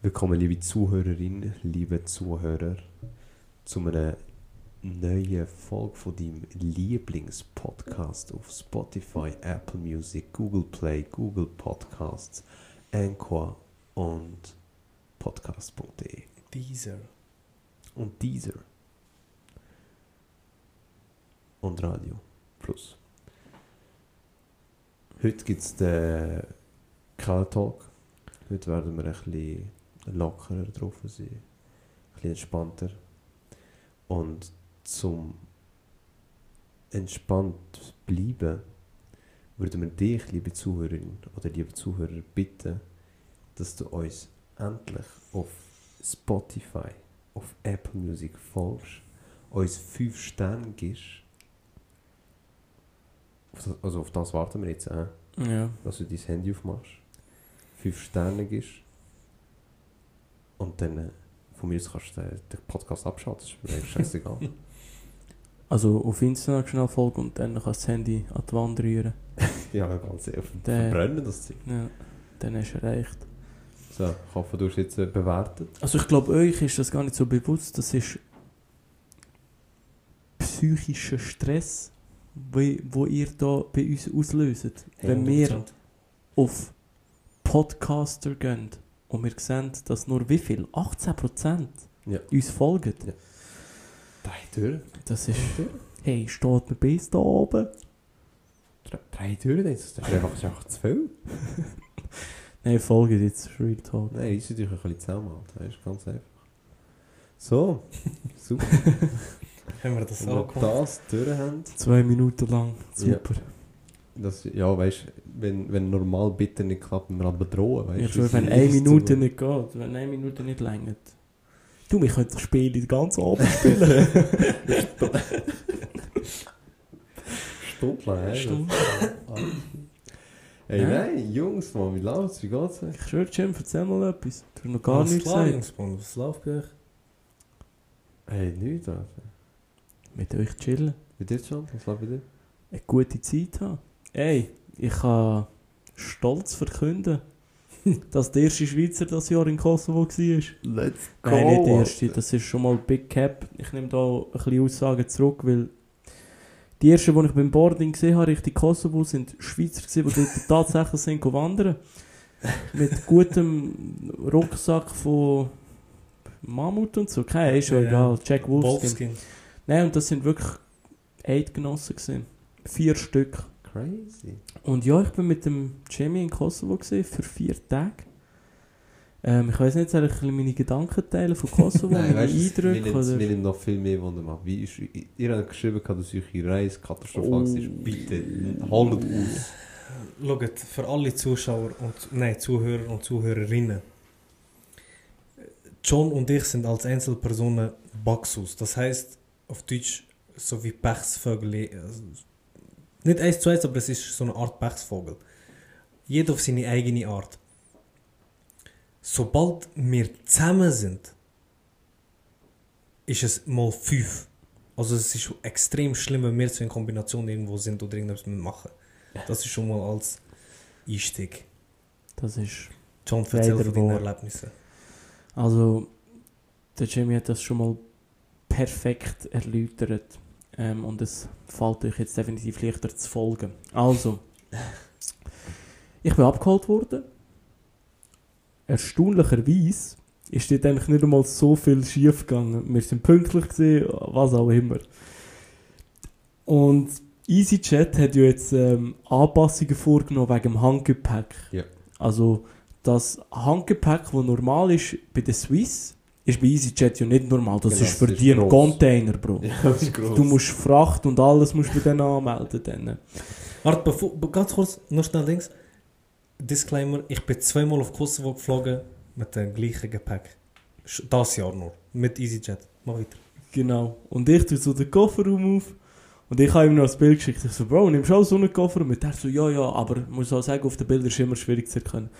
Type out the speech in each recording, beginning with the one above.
Willkommen, liebe Zuhörerinnen, liebe Zuhörer, zu einer neuen Folge von deinem Lieblingspodcast auf Spotify, Apple Music, Google Play, Google Podcasts, Anchor und podcast.de Dieser. und Deezer und Radio Plus. Heute gibt es den Kala Talk. Heute werden wir ein bisschen lockerer drauf sein, ein bisschen entspannter. Und zum entspannt bleiben, würden wir dich, liebe Zuhörerin oder liebe Zuhörer, bitten, dass du uns endlich auf Spotify, auf Apple Music folgst, uns 5 Sterne gibst. Auf das, also auf das warten wir jetzt, äh, Ja. dass du dein Handy aufmachst, 5 Sterne gibst und dann äh, von mir aus kannst du den, den Podcast abschalten, das ist mir scheißegal. Also auf Instagram schnell folgen und dann kannst du das Handy an die Wand rühren. ja, ganz ehrlich, Der- verbrennen das Zeug. Ja. Dann hast du erreicht. So, ich hoffe, du hast jetzt äh, bewertet. Also ich glaube, euch ist das gar nicht so bewusst. Das ist psychischer Stress, wie- wo ihr da bei uns auslöst. Wenn wir auf Podcaster gehen und wir sehen, dass nur wie viel? 18% Ja. uns folgen. Ja. Drei Türen. Das ist... Hey, steht mir bis da oben? Drei, drei Türen, das ist einfach, das ist einfach zu viel. Nein, folgen jetzt, Real Talk. Nein, ist natürlich ein bisschen zusammen, Alter. das ist ganz einfach. So, super. Haben wir das Wenn auch wir gemacht? das durch haben, Zwei Minuten lang, super. Das, ja, weißt du, wenn, wenn normal bitte nicht klappt, wir aber drohen, weißt Ich schwöre, wenn eine Minute nicht geht, wenn eine Minute nicht längert. Du, wir können das Spiel den ganzen Abend spielen. Stundenlang, ey. Stunde. Ey, Ja. nein, Jungs, Mann, wie läuft's? Wie geht's euch? Ich schwöre, Jim, erzähl mal etwas. Du hast noch gar Was nichts gesagt. Jungs, Mann? Was läuft bei euch? Hey, nichts, Alter. Mit euch chillen. Bei dir schon? Was läuft bei dir? Eine gute Zeit haben. Ey, ich kann stolz verkünden, dass der erste Schweizer das Jahr in Kosovo war. Let's Nein, nicht der erste. Das ist schon mal Big Cap. Ich nehme da ein bisschen Aussagen zurück, weil die ersten, die ich beim Boarding gesehen habe, Richtung Kosovo, sind Schweizer gewesen, die dort tatsächlich sind wandern. Mit gutem Rucksack von Mammut und so. Keine, ist schon Ja. egal. Jack Wolfskin. Wolfskin. Nein, und das sind wirklich Eidgenossen gewesen. Vier Stück. Crazy. Und ja, ich bin mit dem Jamie in Kosovo gewesen, für vier Tage. Ähm, ich weiß nicht, soll ich ein bisschen meine Gedanken teilen von Kosovo, meine weißt Eindrücke? mir Oder? nimmt noch viel mehr Wunder machen. Wie ist, ihr habt geschrieben, dass eure Reise katastrophal Oh. ist. Bitte, holt aus. Schaut, für alle Zuschauer und nein, Zuhörer und Zuhörerinnen. John und ich sind als Einzelpersonen Baxus. Das heißt auf Deutsch so wie Pechsvögel. Nicht eins zu eins, aber es ist so eine Art Pechsvogel. Jeder auf seine eigene Art. Sobald wir zusammen sind, ist es mal fünf. Also es ist extrem schlimm, wenn wir so in Kombination irgendwo sind oder irgendwas machen. Das ist schon mal als Einstieg. Das ist... John, erzähl von deinen. Erlebnissen. Also, der Jamie hat das schon mal perfekt erläutert. Ähm, und es fällt euch jetzt definitiv leichter zu folgen. Also, ich bin abgeholt worden. Erstaunlicherweise ist dort eigentlich nicht einmal so viel schief gegangen. Wir sind pünktlich gewesen, was auch immer. Und EasyJet hat ja jetzt ähm, Anpassungen vorgenommen wegen dem Handgepäck. Ja. Also, das Handgepäck, das normal ist bei der Swiss, ist bei EasyJet ja nicht normal. Das Genau, ist für das ist die ein. Container, Bro. Ja, das ist gross. Du musst Fracht und alles musst du dann anmelden. Dann. Warte, bevor, be- ganz kurz, noch schnell links. Disclaimer, ich bin zweimal auf Kosovo geflogen mit dem gleichen Gepäck. Das Jahr nur. Mit EasyJet. Mach weiter. Genau. Und ich tue so den Kofferraum auf. Und ich habe ihm noch ein Bild geschickt. Ich so, Bro, nimmst du auch so einen Koffer? Und er so, ja, ja, aber ich muss auch sagen, auf den Bildern ist es immer schwierig zu erkennen.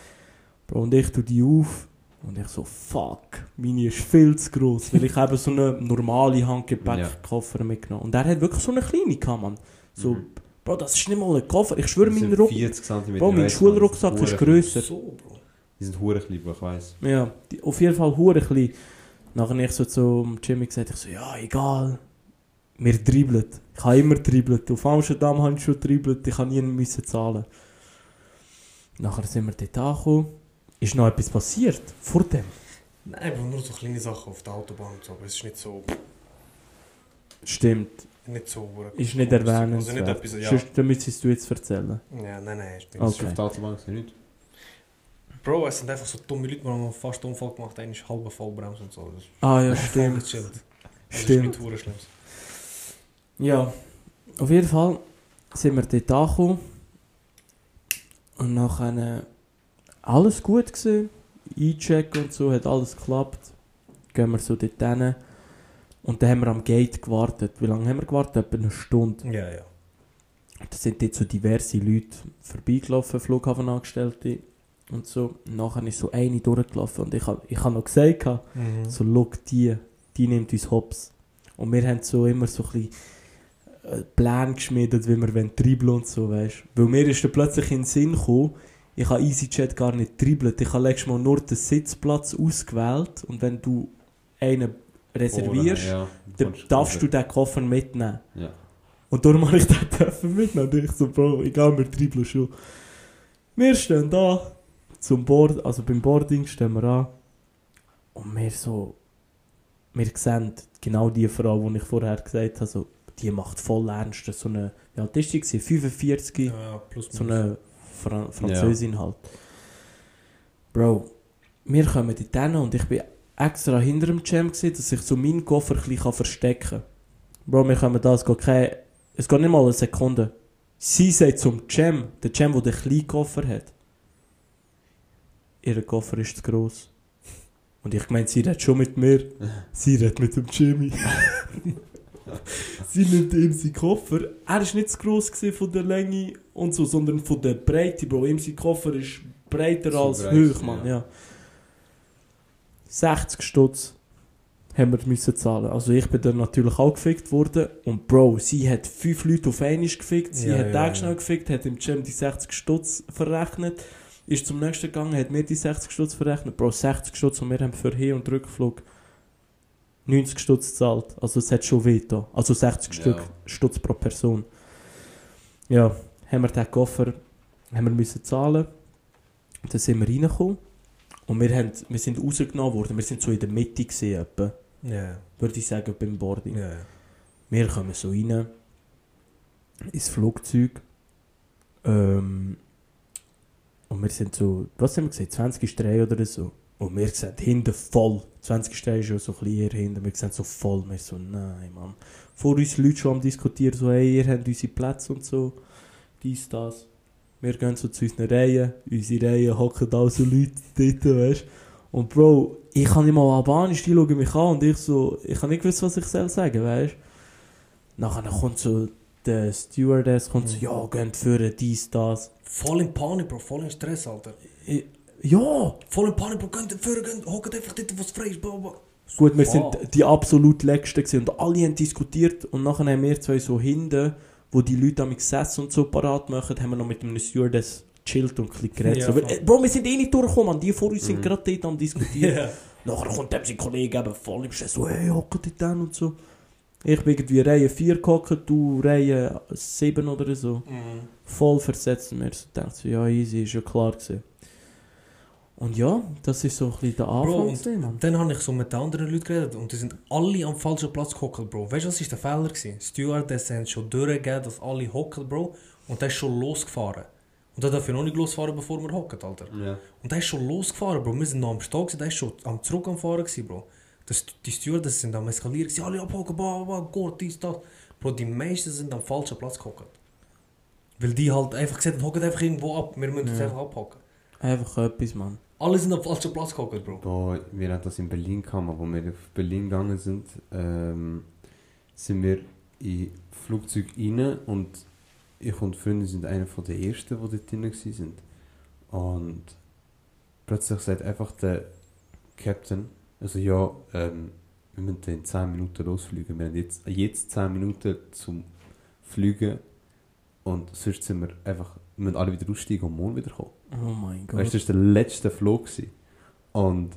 Bro, und ich tue die auf. Und ich so, fuck, meine ist viel zu gross. Weil ich habe so einen normalen Handgepäckkoffer mitgenommen. Und er hat wirklich so eine kleine gehabt, man. So, Mhm. Bro, das ist nicht mal ein Koffer. Ich schwöre, mein, Ruck 40 cm Bro, mein Schulrucksack ist grösser. So, Bro. Die sind hure klein, ich weiss. Ja, die, auf jeden Fall hure klein. Nachher habe ich so zum Jimmy gesagt, ich so, ja, egal. Wir dribbeln. Ich habe immer dribbelt. Auf Amsterdam habe ich schon dribbelt. Ich habe nie müssen zahlen. Nachher sind wir dort angekommen. Ist noch etwas passiert? Vor dem? Nein, Bro, nur so kleine Sachen auf der Autobahn und so, aber es ist nicht so... Stimmt. Nicht so... Ist nicht Also erwähnenswert. nicht etwas, ja. Sonst, müsstest du jetzt erzählen. Ja, nein, nein, ist nicht Okay. Ist auf der Autobahn gewesen, nicht? Bro, es sind einfach so dumme Leute, die haben fast einen Unfall gemacht, einer ist halbe Vollbremse und so. Das ist Ah ja, stimmt. Das ist Stimmt. nicht hure schlimm. Ja, auf jeden Fall sind wir dort angekommen. Und nachher alles gut gesehen. Einchecken und so, hat alles geklappt. Gehen wir so dort hin. Und dann haben wir am Gate gewartet. Wie lange haben wir gewartet? Etwa eine Stunde. Ja, ja. Da sind dort so diverse Leute vorbeigelaufen, Flughafenangestellte und so. Und nachher ist so eine durchgelaufen und ich habe ich hab noch gesagt, Mhm. so, look, die, die nimmt uns hops. Und wir haben so immer so ein bisschen äh, Pläne geschmiedet, wie wir dribbeln und so, weißt Weil mir ist dann plötzlich in den Sinn gekommen, ich habe EasyJet gar nicht dribbelt. Ich habe letztes Mal nur den Sitzplatz ausgewählt und wenn du einen reservierst, Ja, dann darfst du den Koffer mitnehmen. Ja. Und darum habe ich den dürfen mitnehmen. Und ich so, Bro, egal, wir dribbeln schon. Wir stehen da, zum Board, also beim Boarding stehen wir an. Und wir so, wir sehen genau die Frau, die ich vorher gesagt habe, so, die macht voll ernst. So eine, wie alt ist die? gewesen? 45, Ja, ja, plus so eine Fra Französin halt. Bro, wir kommen dort hin und ich bin extra hinter dem Jam gewesen, dass ich so meinen Koffer ein bisschen verstecken kann. Bro, wir kommen da, es geht, kein, es geht nicht mal eine Sekunde. Sie sagt zum Jam, der Jam, der den kleinen Koffer hat, ihr Koffer ist zu gross. Und ich meine, sie redet schon mit mir, sie redet mit dem Jimmy. sie nimmt ihm seinen Koffer. Er war nicht zu gross von der Länge und so, sondern von der Breite, Bro. Ihm sein Koffer ist breiter So als breit, hoch, Mann. ja. Ja. 60 Stutz haben wir müssen zahlen. Also ich bin dann natürlich auch gefickt worden. Und Bro, sie hat fünf Leute auf einmal gefickt. Sie Ja, hat ja, den schnell gefickt, hat im Gym die 60 Stutz verrechnet. Ist zum nächsten gegangen, hat mir die 60 Stutz verrechnet. Bro, 60 Stutz und wir haben für Hin- und Rückflug 90 Stutz gezahlt. Also es hat schon weh da. Also 60 Ja. Stück Stutz pro Person. Ja, haben wir den Koffer haben wir müssen zahlen. Dann sind wir reingekommen. Und wir, haben, wir sind rausgenommen worden. Wir sind so in der Mitte gesehen, etwa, Ja, würde ich sagen, beim Boarding. ja. Wir kommen so rein ins Flugzeug. Ähm, und wir sind so, was haben wir gesehen? 20 Strei oder so. Und wir sehen hinten voll. 20 Strei ist ja so ein bisschen eher hinten. Wir sehen so voll. Wir so, nein, Mann. Vor uns Leute schon am diskutieren, so, hey, ihr habt unsere Plätze und so. Dies, das. Wir gehen so zu unseren Reihen. Unsere Reihen hocken da so Leute dort, weißt Und Bro, ich kann nicht mal Albanisch, die schauen mich an und ich so, ich kann nicht wissen, was ich soll sagen, weißt Nachher kommt so der Stewardess, kommt so, ja, geht führen, dies, das. Voll in Panik, Bro, voll in Stress, Alter. Ich, ja, Voll in Panik, ihr führen, könnt, hockt einfach dort, was frei ist, gut, wir sind die absolut Letzten gewesen und alle haben diskutiert und nachher haben wir zwei so hinten, wo die Leute am gesessen und so parat machen, haben wir noch mit einem Stewardess chillt und ein bisschen geredet. Ja, so, weil, äh, Bro, wir sind eh nicht durchgekommen, die vor uns sind Mhm. gerade dort am diskutieren. Ja. Nachher kommt dann sein Kollege eben voll im Stress, so, hey, hocken die dann und so. Ich bin irgendwie Reihe 4 gehockt, du Reihe 7 oder so. Mhm. Voll versetzt und mir so gedacht, so, ja, easy, ist ja klar gewesen. Und ja, das ist so ein bisschen der Anfang. Bro, gewesen, Mann. dann habe ich so mit den anderen Leuten geredet und die sind alle am falschen Platz gehockt, Bro. Weißt du, was ist der Fehler gewesen? Stewardess haben schon durchgegeben, dass alle hocken, Bro. Und der ist schon losgefahren. Und da darf ich noch nicht losfahren, bevor wir hocken, Alter. Ja. Und der ist schon losgefahren, Bro. Wir sind noch am Stau, gewesen, der ist schon am zurück am Fahren, gewesen, Bro. Das, die Stewardess sind am eskalieren, gewesen, alle abhocken, bla, bla, Gott, dies, das. Bro, die meisten sind am falschen Platz gehockt. Weil die halt einfach gesagt haben, hocken einfach irgendwo ab, wir müssen Ja. einfach abhocken. Einfach etwas, Mann. Alle sind am falschen Platz gehockt, Bro. Boah, wir haben das in Berlin gehabt, wo wir auf Berlin gegangen sind, ähm, sind wir in Flugzeug rein und ich und Freunde sind einer von den ersten, die dort drin waren. Und plötzlich sagt einfach der Captain, also ja, ähm, wir müssen in 10 Minuten losfliegen. Wir haben jetzt, jetzt 10 Minuten zum Fliegen und sonst sind wir einfach, wir müssen alle wieder aussteigen und morgen wieder kommen. Oh mein Gott. Weißt du, das war der letzte Flug. gewesen. Und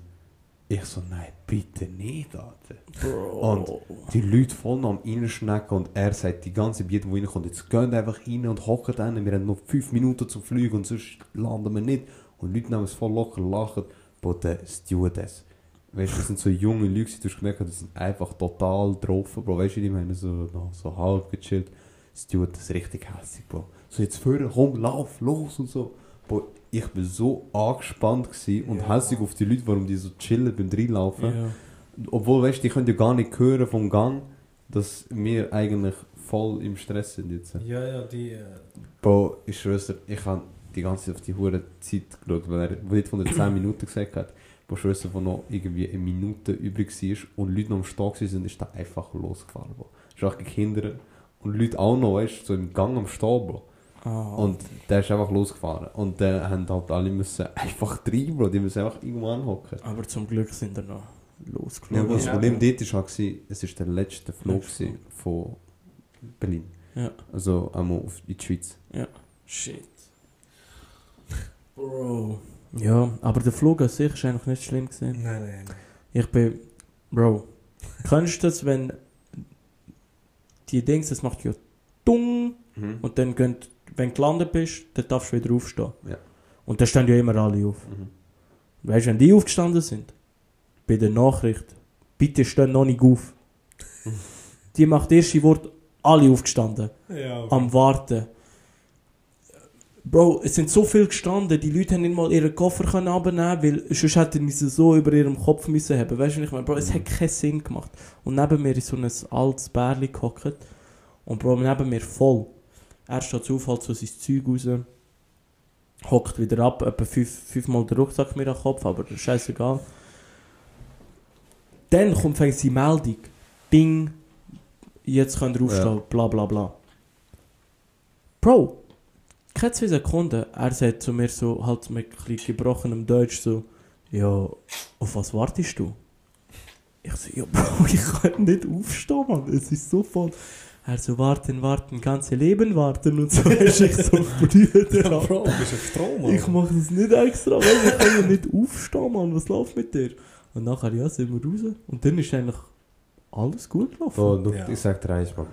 ich so, nein, bitte nicht, Alter. Bro. Und die Leute voll am reinschnecken und er sagt die ganze Zeit, wo reinkommt, jetzt geht einfach rein und hockt dann, wir haben noch 5 Minuten zum Fliegen und sonst landen wir nicht. Und die Leute nehmen es voll locker, lachen. Aber der Stewardess, weißt du, das sind so junge Leute, gewesen, du hast gemerkt, die sind einfach total drauf, Bro. Weißt du, die meinen so, so halb gechillt. Stewardess richtig hässlich, Bro. So jetzt vorher, komm, lauf, los und so. Bro, ich bin so angespannt und Ja. hässlich auf die Leute, warum die so chillen beim Reinlaufen. Ja. Obwohl, weißt du, die können ja gar nicht hören vom Gang, dass wir eigentlich voll im Stress sind jetzt. Ja, ja, die. Äh, Bro, ich schwör's dir, ich habe die ganze Zeit auf die hure Zeit geschaut, weil er nicht von den 10 Minuten gesagt hat. Bro, ich wo noch irgendwie eine Minute übrig war und Leute noch am Start sind, ist da einfach losgefahren. Es ist auch Kinder und Leute auch noch, weißt du, so im Gang am Stehen, Bro. Ah, Und der ist einfach losgefahren. Und dann haben halt alle müssen einfach Bro. Die müssen einfach irgendwo anhocken. aber zum Glück sind wir noch Ja, losgeflogen. aber das Ja. Problem dort war, halt, es war der letzte Flug von Berlin. Ja. Also einmal auf in die Schweiz. Shit. Bro. Ja, aber der Flug an sich ist eigentlich nicht schlimm gewesen. nein, nein, nein. Ich bin. Bro. Kennst du das, wenn die Dings, das macht ja dung und dann gehen, wenn du gelandet bist, dann darfst du wieder aufstehen. Ja. Und dann stehen ja immer alle auf. Mhm. Weißt du, wenn die aufgestanden sind, bei der Nachricht, bitte stehen noch nicht auf. die macht erst die Wort alle aufgestanden, Ja, am Warten. Bro, es sind so viel gestanden, die Leute haben nicht mal ihren Koffer können abnehmen, weil sonst hätten sie so über ihrem Kopf müssen haben. Weißt du, ich meine? Bro, es hat keinen Sinn gemacht. Und neben mir ist so ein altes Bärli gehockt. Und Bro, neben mir voll. Er steht auf, halt so sein Zeug raus. Hockt wieder ab, etwa fünf, fünfmal der Rucksack mir an den Kopf, aber scheißegal. Dann kommt fängt die Meldung. Bing, jetzt könnt ihr aufstehen, bla bla bla. Bro, keine zwei Sekunden, er sagt zu mir so, halt mit ein gebrochenem Deutsch so, ja, auf was wartest du? Ich so, ja Bro, ich kann nicht aufstehen, Mann, es ist so voll. Er so, warten, warten, ganze Leben warten und so, ist ich so, Brüder, Alter. Bro, du bist auf Strom, Mann. Ich mach das nicht extra, weil ich kann ja nicht aufstehen, Mann. Was läuft mit dir? Und nachher, ja, sind wir raus. Und dann ist eigentlich alles gut gelaufen. Bro, du, Ja. ich sag dir eins, Bro.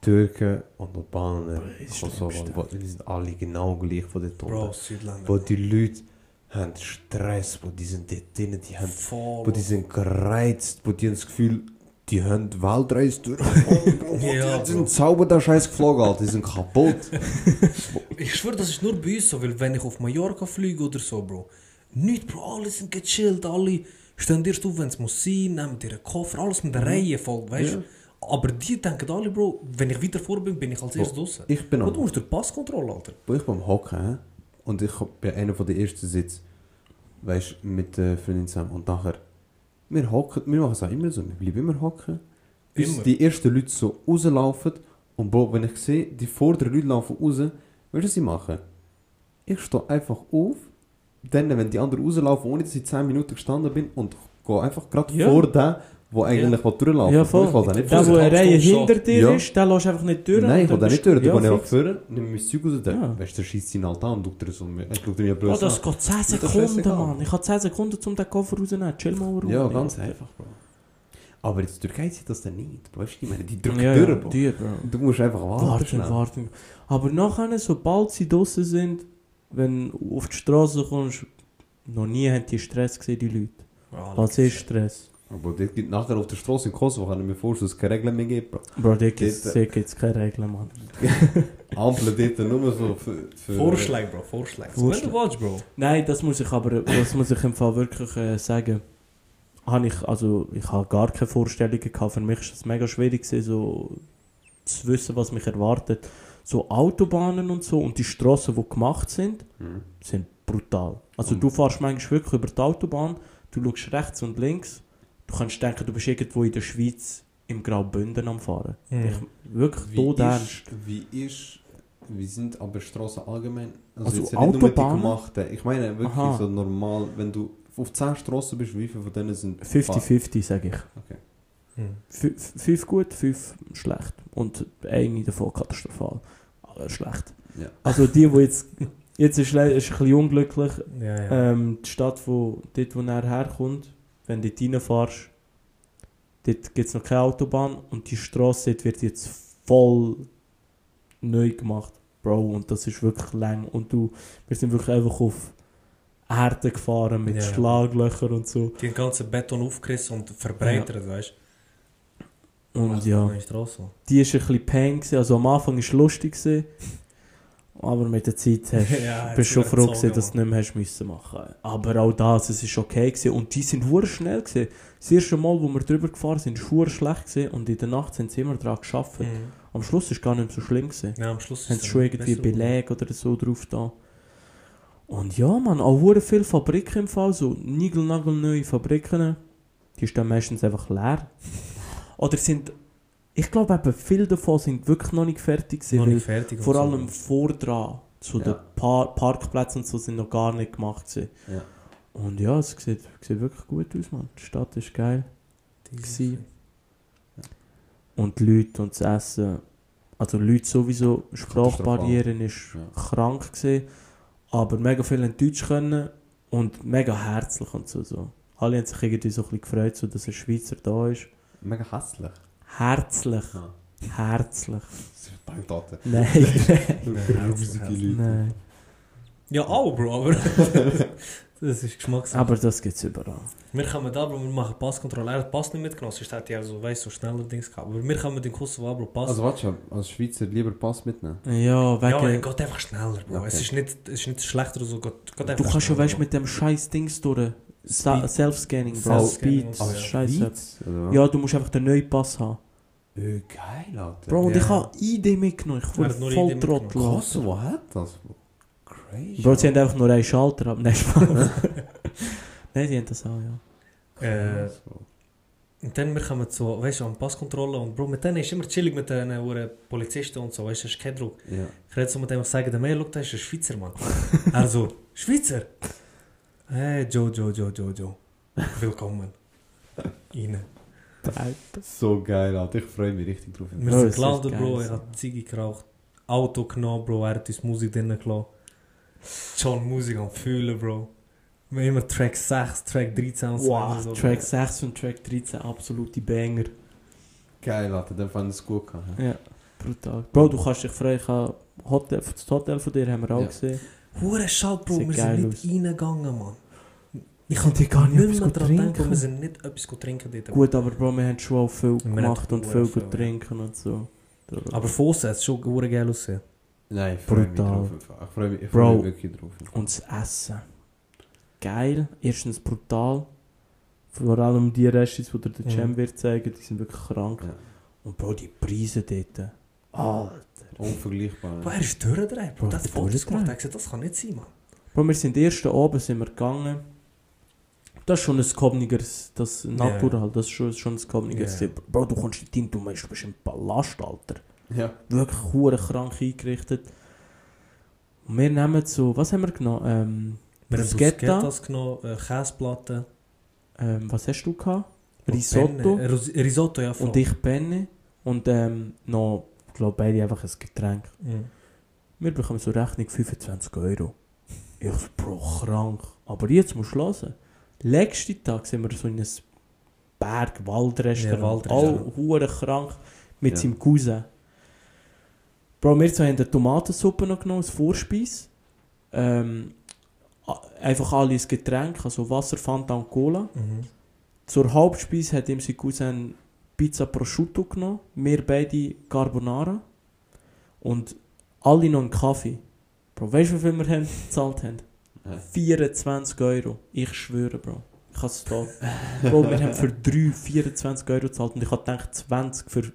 Türken und Albaner, Kosovo. Bro, die sind alle genau gleich von den Bro, Toten. Südländer. Wo die Leute haben Stress, wo die sind dort drin, die haben, Voll. wo die sind gereizt, wo die haben das Gefühl, die haben die Weltreise durch. Ja, die Bro. sind sauber da scheiß geflogen, Alter, die sind kaputt. Ich schwöre, das ist nur bei uns so, weil wenn ich auf Mallorca fliege oder so, Bro. Nicht, Bro, alle sind gechillt, alle stehen erst auf, wenn es muss sein, nehmen ihren Koffer, alles mit der Reihe voll, weißt du? Ja. Aber die denken alle, Bro, wenn ich wieder vor bin, bin ich als erstes draußen. Ich bin Bro, am du musst durch Passkontrolle, Alter. Wo ich beim Hocken, hä? und ich bin einer von den ersten Sitz, weißt du, mit der Freundin zusammen. Und nachher, wir hocken, wir machen es auch immer so, wir bleiben immer hocken. Bis die ersten Leute so rauslaufen. Und Bro, wenn ich sehe, die vorderen Leute laufen raus, weißt du, was sie machen? Ich stehe einfach auf, dann, wenn die anderen rauslaufen, ohne dass ich 10 Minuten gestanden bin, und gehe einfach gerade Ja. vor den, wo eigentlich ja. durchlaufen Ja, voll. Ich nicht Der, wo eine kannst Reihe du hinter dir Ja. ist, der lässt einfach nicht durch. Nein, ich will nicht durch, ja, fix. einfach vor, nehme mein Zeug raus, dann, Ja. weißt du, der schießt ihn halt an und schaut so, schaut mir blöd Oh, an. das geht 10 Das ist Sekunden. Mann. Ich habe 10 Sekunden, um den Koffer rauszunehmen. Chill mal rum. Ja, ganz einfach, Bro. Aber in der Türkei sieht das dann nicht. Weißt du, ich meine, die drücken Ja, durch, Bro. die, Bro. Du musst einfach warten. Warten, schnell. warten. Aber nachher, sobald sie draußen sind, wenn du auf die Straße kommst, noch nie haben die Stress gesehen, die Leute. Was ist Stress? Aber das gibt nachher auf der Straße in Kosovo, kann ich mir vorstellen, dass es keine Regeln mehr gibt, Bro. Bro, da gibt es Dort- keine Regeln, Mann. Ampeln dort nur so für... für Vorschlag, Bro, Vorschlag. Vorschlag. Wenn du willst, Bro. Nein, das muss ich aber, das muss ich im Fall wirklich äh, sagen. Habe ich, also, ich habe gar keine Vorstellungen gehabt. Für mich ist es mega schwierig gewesen, so zu wissen, was mich erwartet. So Autobahnen und so und die Straßen, die gemacht sind, Mhm. sind brutal. Also Und- du fährst manchmal wirklich über die Autobahn, du schaust rechts und links, du kannst denken, du bist irgendwo in der Schweiz im Graubünden am Fahren. Mhm. Ich, wirklich Wie tot ernst. wie ist... Wie sind aber Straßen allgemein? Also jetzt nicht nur die Autobahnen? gemachten. Ich meine wirklich Aha. so normal, wenn du auf 10 Straßen bist, wie viele von denen sind... 50-50, sage ich. Okay. Hm. Fünf, gut, fünf schlecht. Und eine davon katastrophal. Alle schlecht. Ja. Also die, die jetzt Jetzt ist es ist ein bisschen unglücklich. Ja, ja. Ähm, die Stadt, wo, dort, wo er herkommt, wenn du dort reinfährst, dort gibt es noch keine Autobahn und die Straße dort wird jetzt voll neu gemacht. Bro, und das ist wirklich lang. Und du, wir sind wirklich einfach auf Erde gefahren mit Ja. Schlaglöchern und so. Die ganzen Beton aufgerissen und verbreitert, weißt du? Und ja, Neue Straße. die war ein bisschen pain. Gewesen. Also am Anfang war es lustig. Gewesen, aber mit der Zeit hast, Ja, bist du schon froh, gewesen, dass du nicht mehr hast müssen machen Aber auch das, es ist okay. Gewesen. Und die sind hure schnell. Gewesen. Das erste Mal, wo wir drüber gefahren sind, war hure schlecht. Gewesen. Und in der Nacht sind sie immer daran geschafft. Mhm. Am Schluss war es gar nicht mehr so schlimm. Gewesen. Ja, am Schluss haben sie es schon irgendwie Belege oder so drauf da. Und ja, man, auch hure viele Fabriken im Fall, so niegelnagelneue Fabriken, die stehen meistens einfach leer. oder sind, ich glaube eben, viele davon sind wirklich noch nicht fertig gewesen, Noch nicht fertig. vor so. allem vordran, zu Ja. den Par Parkplätzen und so, sind noch gar nicht gemacht gewesen. Ja. Und ja, es sieht, sieht wirklich gut aus, man. Die Stadt ist geil. Die- gewesen. Und die Leute und das Essen. Also Leute sowieso, Sprachbarrieren ist Ja. krank gewesen, aber mega viel haben Deutsch können und mega herzlich und so. so. Alle haben sich irgendwie so ein bisschen gefreut, so, dass ein Schweizer da ist. Mega hässlich. Herzlich. Ja. Herzlich. Das ist Bankdaten. Nein. Herzlich, herzlich. Nein. Ja, auch, Bro, aber. das ist Geschmackssache. Aber das gibt es überall. Wir kommen da, Bro, wir machen Passkontrolle. Er hat Pass nicht mitgenommen, sonst hätte er so, weißt so schneller Dings gehabt. Aber wir kommen den Kosovo Bro, Pass. Also warte schon, als Schweizer lieber Pass mitnehmen. Ja, wegen... ja, er geht einfach schneller, Bro. Okay. Es, ist nicht, es ist nicht schlechter so, geht, geht du einfach kannst ja, schneller, weißt mit dem scheiß Dings durch. Sa-. Self-Scanning, Bro. Self-Scanning Speed. und so, Aber ja. Scheiße. Oder? Ja, du musst einfach den neuen Pass haben. Äh, geil, Alter. Bro, und Ja. ich habe ID mitgenommen. Ich wurde voll. Trottel. Alter. Kosovo hat das? Bro. Crazy. Bro, sie haben einfach nur einen Schalter ab. Nein. Nein, die haben das auch, ja. Äh, Krass, Bro. Und dann wir kommen zu, weißt du, an Passkontrolle und Bro, mit denen ist immer chillig mit den uh, Polizisten und so, weißt du, hast keinen Druck. Ja. Ich rede so mit dem, ich sage, der Mehr, schau, der ist ein Schweizer Mann. er so, Schweizer? Hey, Joe, Joe, Joe, Joe, Joe. Willkommen. Rein. So geil, Alter. Ich freue mich richtig drauf. Wir sind gelandet, geil, Bro, ich habe Ziege geraucht, Auto genommen, Bro, er hat uns Musik drinnen gelassen. Schon Musik am Fühlen, Bro. Wir haben immer Track 6, Track 13 und so. Wow, so. Track 6 und Track 13, absolute Banger. Geil, Alter. Dann fand ich es gut. Gehabt? Ja, brutal. Bro, du kannst dich freuen, ich habe Hotel, das Hotel von dir haben wir auch Ja. gesehen. Hure Schalt, Bro, Sieht wir sind nicht aus. reingegangen, Mann. Ich kann dir gar nicht mehr dran denken, wir sind nicht etwas gut trinken dort. Gut, aber Bro, wir haben schon auch viel Wir gemacht und viel gut ja. trinken und so. Aber außen hat es schon hure geil ausgesehen. Nein, ich freue mich Brutal. drauf. einfach. Ich freue mich, ich Bro. freu mich wirklich drauf. Und das Essen. Geil. Erstens brutal. Vor allem die Restis, die dir der. Cem wird zeigen, die sind wirklich krank. Ja. Und Bro, die Preise dort. Alter. Unvergleichbar. Bro, er ist durchgedreht, Bro. Bro, Der hat Fotos durchgedreht. gemacht, er hat gesagt, das kann nicht sein, Mann. Bro, wir sind erst oben sind wir gegangen. Das ist schon ein Skobnigeres, das Natural, das ist schon, schon ein Skobnigeres. Ja. Bro, du kommst nicht hin, du meinst, du bist im Palast, Alter. Ja. Wirklich hure krank eingerichtet. Und wir nehmen so, was haben wir genommen? Ähm, Wir haben Bruschetta. Bruschettas genommen, äh, Käseplatten. ähm, was hast du gehabt? Risotto. Penne. Äh, Risotto, ja, voll. Und ich Penne. Und ähm, noch, ich glaube, beide einfach ein Getränk. Mhm. Wir bekommen so Rechnung 25 Euro. Ich so, Bro, krank. Aber jetzt musst du hören. Letzten Tag sind wir so in einem Berg-Waldrestaurant. Ja, Waldrestaurant. Auch hure krank. Mit Ja. seinem Cousin. Bro, wir zwei haben eine Tomatensuppe noch genommen, als Vorspeis. Ähm, einfach alles Getränk, also Wasser, Fanta und Cola. Mhm. Zur Hauptspeise hat ihm sein Cousin Pizza Prosciutto genommen, wir beide Carbonara und alle noch einen Kaffee. Bro, weißt du, wie viel wir haben gezahlt haben? Ja. 24 Euro. Ich schwöre, Bro. Ich kann es da. Bro, wir haben für 3 24 Euro gezahlt und ich habe gedacht, 20 für,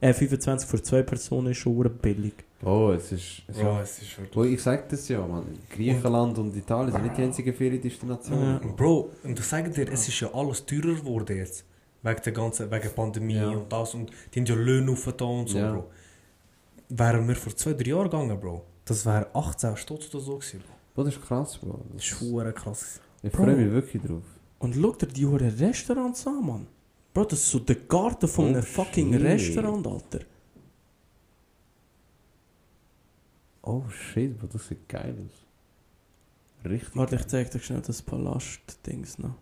äh, 25 für zwei Personen ist schon billig. Oh, es ist... Es Bro, ist es ist wirklich... Ich sag das ja, man. Griechenland und Italien sind nicht die einzigen Feriendestinationen. Ja. Bro, und ich sage dir, es ist ja alles teurer geworden jetzt. Wegen der ganzen, wegen Pandemie Ja. und das und die haben ja Löhne aufgetan und so, Ja. Bro. Wären wir vor zwei, drei Jahren gegangen, Bro, das wäre 18 Stutz oder so gewesen, Bro. Bro, das ist krass, Bro. Das Das ist hure krass. ich Bro. freue mich wirklich drauf. Und schau dir die hohen Restaurants an, Mann. Bro, das ist so der Garten von Oh, einem fucking shit. Restaurant, Alter. Oh shit, Bro, das sieht geil aus. Richtig, Warte, ich zeig dir schnell das Palast-Dings noch.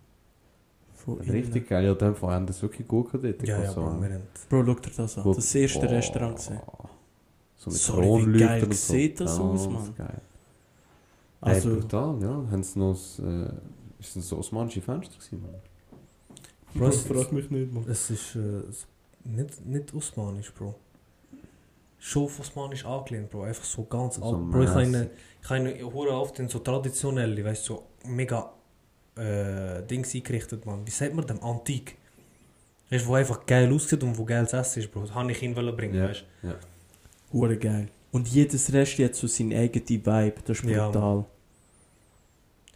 Von innen. richtig geil. Ja, dann haben das wirklich gut dort. Ja, ja, Bro, wir haben... Bro, schau dir das an. Das erste Boah. Restaurant gesehen. So mit Sorry, wie geil sieht das aus, Ganz Mann. Geil. Also, hey, brutal, ja. Haben sie noch das, äh, ist das so osmanische Fenster gewesen, Mann? Bro, es, frag mich nicht, Mann. es ist äh, nicht, nicht osmanisch, Bro. Schon auf osmanisch angelehnt, Bro. Einfach so ganz So alt. Bro, ich habe ihn hure oft in so traditionelle, weißt du, so mega äh, Dings eingerichtet, man. Wie sagt man dem? Antik. Weißt du, wo einfach geil aussieht und wo geil zu essen ist, Bro. Das habe ich ihn wollen bringen, Ja. weißt Ja. Hure geil. Und jedes Rest hat so seinen eigenen Vibe. Das ist Ja, brutal. du.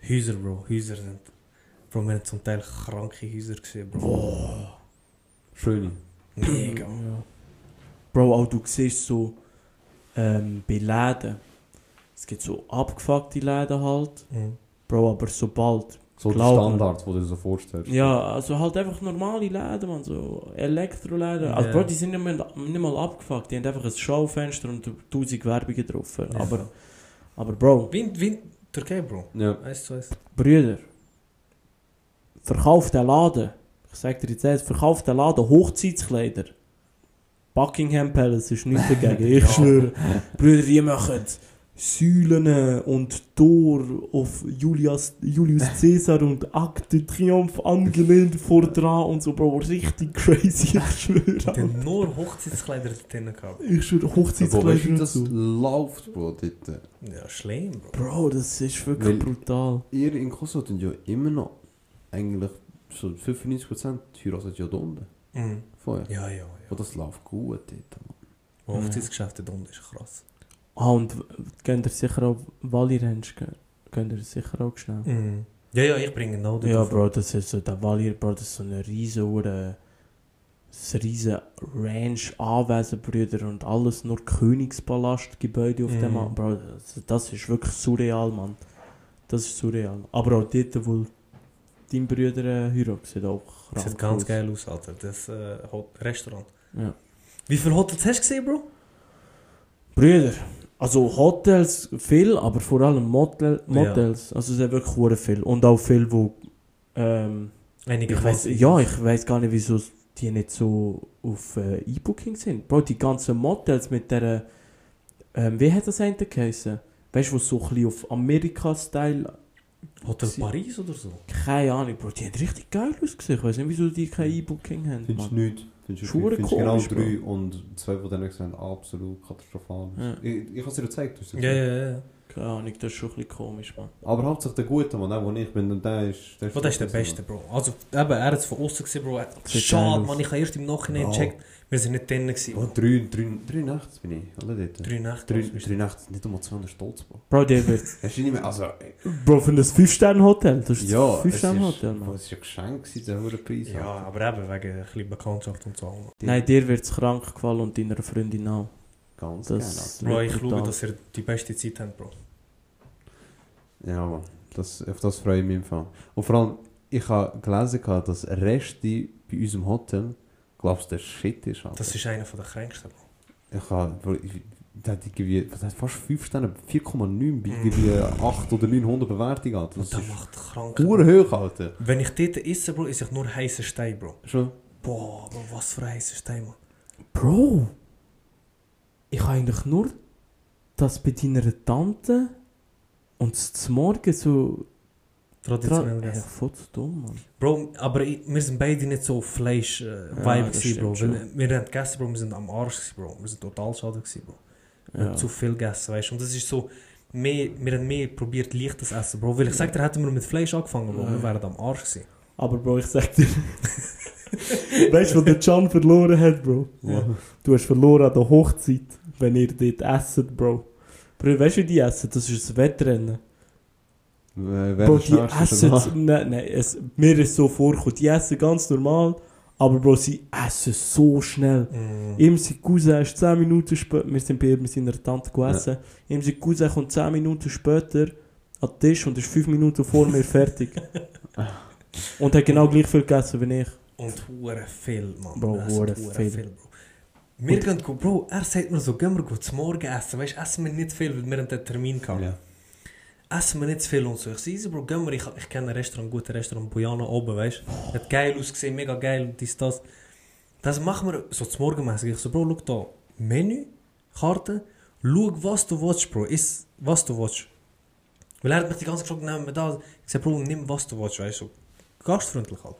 Häuser, Bro. Häuser sind... Bro, wir haben zum Teil kranke Häuser gesehen, Bro. Boah. Schöne. Mega. Ja. Bro, auch du siehst so ähm, bei Läden. Es gibt so abgefuckte Läden halt. Mhm. Bro, aber sobald. So der. Standard, den du dir so vorstellst. Ja, also halt einfach normale Läden, man. So Elektroläden. Ja. Also, Bro, die sind nicht, mehr, nicht mal abgefuckt. Die haben einfach ein Schaufenster und tausend Werbungen drauf. Ja. Aber, aber Bro, Wie, wie in Türkei, Bro. Ja. Eins zu eins. Brüder, verkauft den Laden. Ich sag dir jetzt eins, verkauft den Laden Hochzeitskleider. Buckingham Palace ist nichts dagegen, ich schwöre. Brüder, die machen Säulen und Tor auf Julius, Julius Caesar und Akte Triumph angelehnt vor dran und so, Bro, richtig crazy, ich schwöre. Die haben nur Hochzeitskleider drin gehabt. Ich schwöre, Aber weißt Hochzeitskleider und das so. läuft, Bro, dort. Ja, schlimm, Bro. Bro, das ist wirklich Weil- brutal. Ihr in Kosovo tun ja immer noch eigentlich so 95% heiraten ja da unten. Mhm. Vorher. Ja, ja, ja. Und das läuft gut dort, Mann. Hochzeitsgeschäfte da unten ist krass. Ah, und könnt ihr sicher auch Wally Ranch gehen? Könnt ihr sicher auch schnell? Mhm. Ja, ja, ich bringe ihn auch Ja. Bro, das ist so, der Valier, Bro, das ist so eine ist ein riesen Ranch, Anwesen, Brüder und alles nur Königspalastgebäude auf dem, Mhm. Bro, das, das ist wirklich surreal, Mann. Das ist surreal. Aber auch dort, wo dein Brüder äh, heiratet, sieht auch Das krank sieht ganz aus. geil aus, Alter. Das äh, Restaurant. Ja. Wie viele Hotels hast du gesehen, Bro? Brüder, also Hotels viel, aber vor allem Motel, Ja. Motels, also es sind wirklich hure viel. Und auch viel, wo, ähm, Einige Ich weiß, Hotels. ja, ich weiß gar nicht, wieso die nicht so auf äh, E-Booking sind. Bro, die ganzen Motels mit der. Ähm, wie hat das eine geheißen? Weißt du, wo so ein bisschen auf Amerika-Style. Hotel Sie- Paris oder so? Keine Ahnung, Bro, die haben richtig geil ausgesehen. Ich weiß nicht, wieso die kein E-Booking haben. Findest du nicht? Findest du findest genau komisch, drei und zwei von denen sind absolut katastrophal. Ja. Ich, ich habe es dir gezeigt. Ja, ja, ja. Keine Ahnung, das ist schon ein bisschen komisch, man. Aber hauptsächlich der gute Mann, der wo ich bin, der ist... Der Oh, das ist der Beste, Bro. Also, eben, er hat es von außen gesehen, Bro. Schade, man, ich habe erst im Nachhinein Ja. gecheckt. Wir sind nicht drinnen gewesen. Oh, Bro. drei, drei, drei Nächte bin ich, alle dort. Drei Nächte. Drei, drei Nächte, nicht einmal 200 Stolz, Bro. Bro, der wird. Hast du nicht mehr, also... Bro, für ein 5-Sterne-Hotel. Das ist Ja, ein 5-Sterne-Hotel, Bro, Mann. es ist ein Geschenk gewesen, der hohe Preis. Ja, aber eben wegen ein bisschen Bekanntschaft und so. Nein, dir wird es krank gefallen und deiner Freundin auch. Ganz Das- geil, Bro, ich schaue, dass ihr die beste Zeit habt, Bro. Ja, Mann. Das, auf das freue ich mich im Fall. Und vor allem, ich habe gelesen, dass Resti bei unserem Hotel, glaubst du, der Shit ist, Alter. Das ist einer von der kränksten, Bro. Ich habe, der hat irgendwie, was hat fast 5 Sterne, 4,9 bei Mhm. irgendwie 8 oder 900 Bewertungen, Alter. Und Das der ist macht krank. pur hoch, Alter. Wenn ich dort esse, Bro, esse ich nur heiße Stein, Bro. Schon? Boah, Bro, was für ein heißer Stein, Mann. Bro, ich habe eigentlich nur das bei deiner Tante und zum Morgen so. Traditionell Ja, gegessen. voll zu dumm, Mann. Bro, aber ich, wir sind beide nicht so Fleisch-Vibe, Ja, äh, das gewesen, Bro. Weil wir haben gegessen, Bro, wir sind am Arsch, gewesen, Bro. Wir sind total schade, gewesen, Bro. Wir Ja. haben zu viel gegessen, weißt du. Und das ist so, mehr, wir haben mehr probiert, leichtes Essen, Bro. Weil ich sagte, hätten wir mit Fleisch angefangen, Bro. Ja. Wir wären am Arsch gewesen. Aber Bro, ich sag dir. weißt du, was der Can verloren hat, Bro? Ja. Du hast verloren an der Hochzeit, wenn ihr dort esset, Bro. Bro, weißt du, wie die essen? Das ist ein Wettrennen. Wer Bro, ist die essen. Nein, nein, es, mir ist so vorgekommen, die essen ganz normal, aber Bro, sie essen so schnell. Mm. Ihm sein Cousin ist 10 Minuten später, wir sind bei ihr mit seiner Tante gegessen, ihm sein Cousin kommt 10 Minuten später an den Tisch und ist 5 Minuten vor mir fertig. und hat genau gleich viel gegessen wie ich. Und hure viel, Mann. Bro, Wir essen hure hure viel. Bro. Wir gehen, Bro, er sagt mir so, gehen wir gut zum Morgen essen. Weißt du, essen wir nicht viel, weil wir haben den Termin gehabt. Ja. essen wir nicht zu viel und so. Ich sage, easy, Bro, gehen wir. Ich, ich kenne ein Restaurant, ein gutes Restaurant, Bojana oben, weißt du. Hat geil ausgesehen, mega geil, dies, das. Das machen wir so zum Morgenmäßig. Ich so, Bro, schau da, Menü, Karte, schau, was du willst, Bro, iss, was du willst. Weil er hat mich die ganze Zeit gefragt, nehmen wir da. Ich sag, Bro, nimm was du willst, weißt du. So, gastfreundlich halt.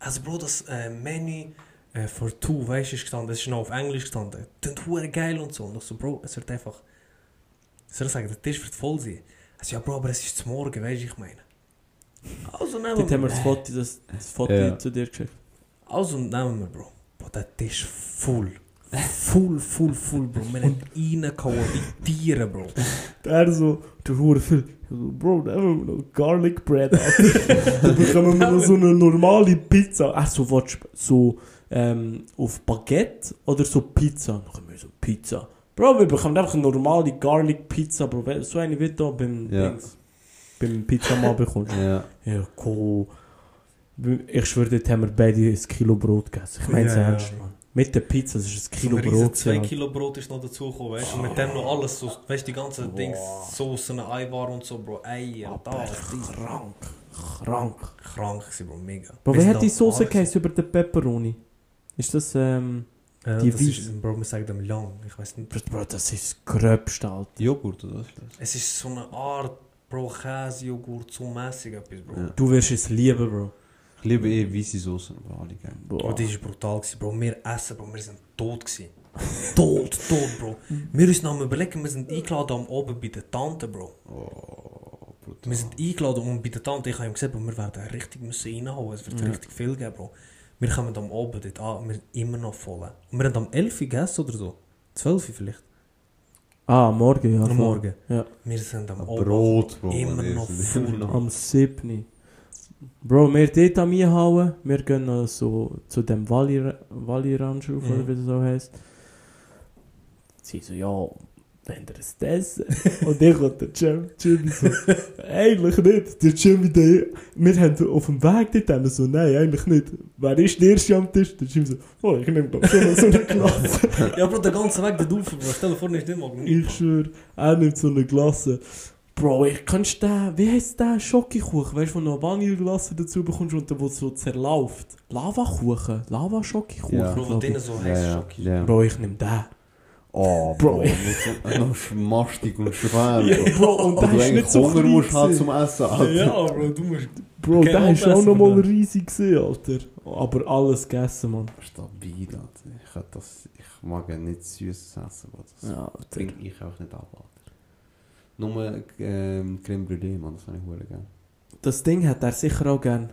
Also, Bro, das äh, Menü äh, for two, weißt du, ist gestanden, das ist noch auf Englisch gestanden. Klingt hure geil und so. Und ich so, Bro, es wird einfach. Soll ich sagen, der Tisch wird voll sein. Also, ja, Bro, aber es ist zum Morgen, weißt du, ich meine. Also nehmen Dort haben wir wir. das Foto, das, das Foto Ja. zu dir geschickt. Also nehmen wir, Bro. Bro, der Tisch voll. Full, full, full, Bro. Wir haben reingehauen wie Tiere, Bro. Der so, der Hure viel. Ich so, Bro, nehmen wir noch Garlic Bread, Alter. Dann bekommen wir noch so eine normale Pizza. Ach so, du so ähm, auf Baguette oder so Pizza? Dann haben wir so Pizza. Bro, wir bekommen einfach eine normale Garlic Pizza, Bro. So eine wird da beim, Ja. Dings, beim Pizzamann bekommst. Ja. Ja, cool. Ich schwöre, dort haben wir beide ein Kilo Brot gegessen. Ich meine es Ja, ja. ernst, Mann. Mit der Pizza, das ist ein Kilo so Brot. 2 ja. Kilo Brot ist noch dazugekommen, weißt du? Und mit dem noch alles, so, weißt du, die ganzen Dings, Soßen, Eiwaren und so, Bro. Eier, Aber da, krank, krank. Krank gewesen, Bro, mega. Bro, wie sind hat die Soße geheißen über den Pepperoni? Ist das, ähm... Äh, Die das Weiss- ist, Bro, wir sagen dem lang, ich weiß nicht. Bro, das ist das Gröbste, Alter. Joghurt oder was ist das? Es ist so eine Art, Bro, Käse, Joghurt, so mäßig etwas, Bro. Ja. Du wirst es lieben, Bro. Ich liebe eh weiße alle geil. Bro, Boah. die war brutal, gewesen, Bro. Wir essen, Bro, wir sind tot gewesen. tot, tot, Bro. Wir uns noch überlegen, wir sind eingeladen am Oben bei der Tante, Bro. Oh, brutal. Wir sind eingeladen und bei der Tante, ich habe ihm gesagt, Bro, wir werden richtig müssen reinhauen, es wird Ja. richtig viel geben, Bro. Wir kommen am Oben dort an, wir sind immer noch voll. Und wir haben am 11 Uhr gegessen oder so. 12 Uhr vielleicht. Ah, morgen, ja. Am. Morgen. Ja. Wir sind am Oben. Brot, Bro. Immer noch voll. Am 7. Bro, wir dort an mir hauen. Wir gehen noch so zu dem Valley, Valley Ranch rauf, Mhm. oder wie das so heisst. Sie so, ja, wenn ihr es essen. Und ich und der Jim, Jimmy so, eigentlich nicht. Der Jimmy, der, wir haben auf dem Weg dort haben so, nein, eigentlich nicht. Wer ist der erste am Tisch? Der Jimmy so, oh, ich nehme doch schon so eine Klasse. Ja, Bro, der ganze Weg dort rauf, Bro. Stell dir vor, nicht nicht mal Ich schwöre, er nimmt so eine Glasse. Bro, ich kannst den, wie heisst der Schokokuchen? Weißt du, wo du noch Vanilleglasse dazu bekommst und der wo so zerläuft? Lavakuchen? Lava-Schokokuchen? Ja. Bro, ich. denen so Ja, heiß ja, Schoki. ja. Bro, ich nehm den. Oh, Bro. Bro. Noch so- Noch schmastig und schwer. Ja, Bro, und der du ist eigentlich nicht so Hunger klein musst haben zum Essen, Alter. Ja, Bro, du musst... Bro, der ist auch aufessen, noch mal Bruder. riesig gewesen, Alter. Aber alles gegessen, Mann. Stabil, Alter. Ich, das, ich mag ja nicht süßes Essen, aber das Ja, Alter. bringt ich auch nicht ab, Alter. Nur ähm, Creme Brûlée, man, das habe ich hure gerne. Das Ding hat er sicher auch gern.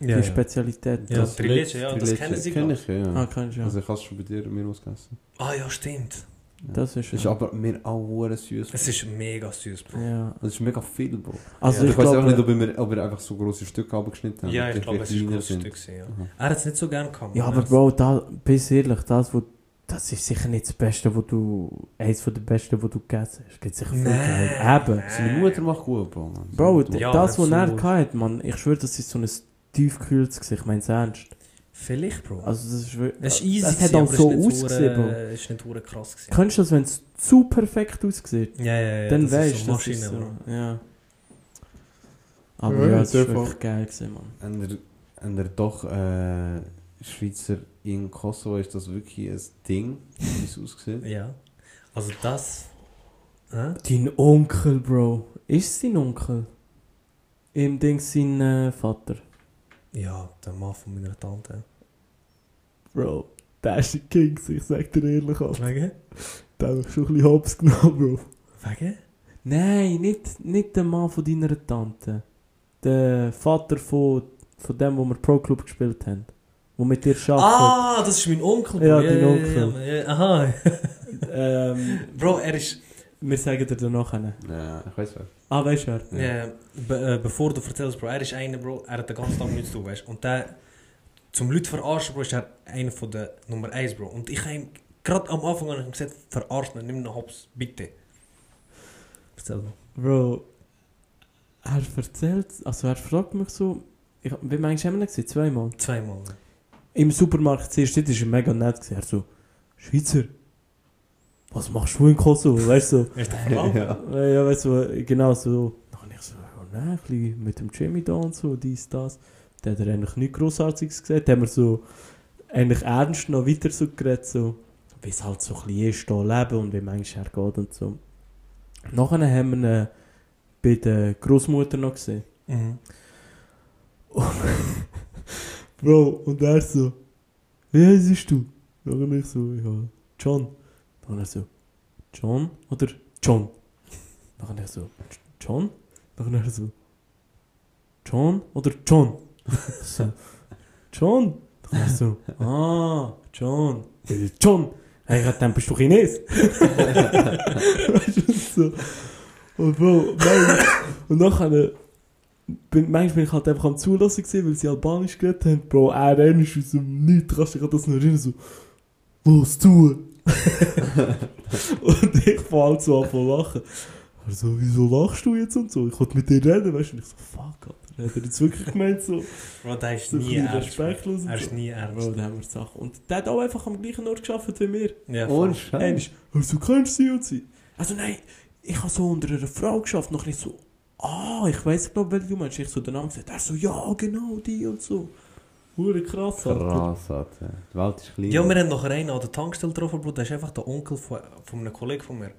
Ja, die ja. Spezialität. Ja, Das- Trileche, ja, das kennen sie, Kenn ich, ja. Ah, kannst du ja. Also ich habe es schon bei dir mir ausgegessen. Ah ja, stimmt. Ja. Das ist Das ist aber mir auch süß. Es ist mega süß, Bro. ja. Das ist mega viel, Bro. Also Ja. ich ich weiß auch nicht, glaube... ob wir, ob wir einfach so große Stücke abgeschnitten haben. Ja, ich glaube, es ist ein großes Stück. gewesen, Ja. Er hat es nicht so gern gehabt. Ja, aber Er Bro, da, bis ehrlich, das, wo, das ist sicher nicht das Beste, wo du, eins von den Besten, wo du gegessen hast. Gibt sicher viel geil. Eben. Seine Mutter macht gut, Bro. Man. Bro, Ja, das, was er hatte, man, ich schwöre, das ist so ein tiefkühltes Gesicht, ich meine es ernst. Vielleicht, Bro. Also, das ist wirklich. es ist easy, Es gewesen, hat auch so ausgesehen, Bro. Es ist nicht hure krass gewesen. Kennst du das, wenn es zu perfekt aussieht? Ja, ja, ja. dann das weißt ist du, so das Maschine, ist so. Bro. Ja. Aber Ja, ja, es ist der wirklich geil gewesen, man. Und er, und er doch äh, Schweizer in Kosovo ist das wirklich ein Ding, wie es aussieht. Ja. Also das... Hä? Dein Onkel, Bro. Ist es dein Onkel? Im Ding sein äh, Vater. Ja, der Mann von meiner Tante. Bro, der ist ein King, ich sag dir ehrlich, Alter. Wegen? Der hat mich schon ein bisschen hops genommen, Bro. Wegen? Nein, nicht, nicht der Mann von deiner Tante. Der Vater von, von dem, wo wir Pro Club gespielt haben. Wo mit dir arbeitet. Ah, das ist mein Onkel, Bro. Ja, dein Onkel. Ja, ja, aha. Ähm, Bro, er ist... wir sagen dir danach. einen. Ja, ich weiß wer. Ah, weißt du wer? Ja. be, äh, bevor du erzählst, Bro, er ist einer, Bro, er hat den ganzen Tag nichts zu tun, weißt Und der, zum Leute verarschen, Bro, ist er einer von der Nummer 1, Bro. Und ich habe ihm, gerade am Anfang ihm gesagt, verarsch ihn, nimm ihn hops, bitte. Erzähl mal. Bro, er erzählt, also er fragt mich so, ich, wie meinst du, haben wir ihn gesehen? Zweimal. Zweimal. Im Supermarkt zuerst, dort war er mega nett. Er so, Schweizer, was machst du in Kosovo? Weißt du, so, der ja. ja, weißt du, genau so, nein, ein bisschen mit dem Jimmy da und so, dies, das. Dann hat er eigentlich nichts Grossartiges gesehen. Dann haben wir so eigentlich ernst noch weiter so geredet, so, wie es halt so ein bisschen ist, hier leben und wie manchmal er geht und so. Nachher haben wir ihn bei der Großmutter noch gesehen. Mhm. Bro, und er so, wie heißt du? Dann ich so, ja, John. Dann er so, John oder John? Dann er so, John? Dann er so, John oder John? So, John? Dann er so, ah, John. John? Hey, ich dachte, bist du Chines? weißt du, so. Und Bro, nein. Und nachher bin, manchmal bin ich halt einfach am Zulassen gewesen, weil sie Albanisch geredet haben. Bro, er ist aus dem Nichts, kannst du das noch erinnern, so, los, tu! Und ich fange so an zu lachen. Er so, wieso lachst du jetzt und so? Ich wollte mit dir reden, weißt du? Und ich so, fuck, Alter, hat er jetzt wirklich gemeint, so, Bro, der ist so nie ernst. respektlos und Er so. ist nie Bro, ernst. da haben wir Sachen. Und der hat auch einfach am gleichen Ort gearbeitet wie wir. Ja, Ohne voll. Ehrlich, Scheiß. also kennst du sie und sie? Also nein, ich habe so unter einer Frau geschafft, noch nicht so, ah, ich weiß glaube welche du meinst. Ich so den Namen gesagt, er so, ja, genau, die und so. Hure krass, Alter. Krass, Alter. Die Welt ist klein. Ja, wir haben noch einen an der Tankstelle getroffen, Bro. Der ist einfach der Onkel von, von einem Kollegen von mir.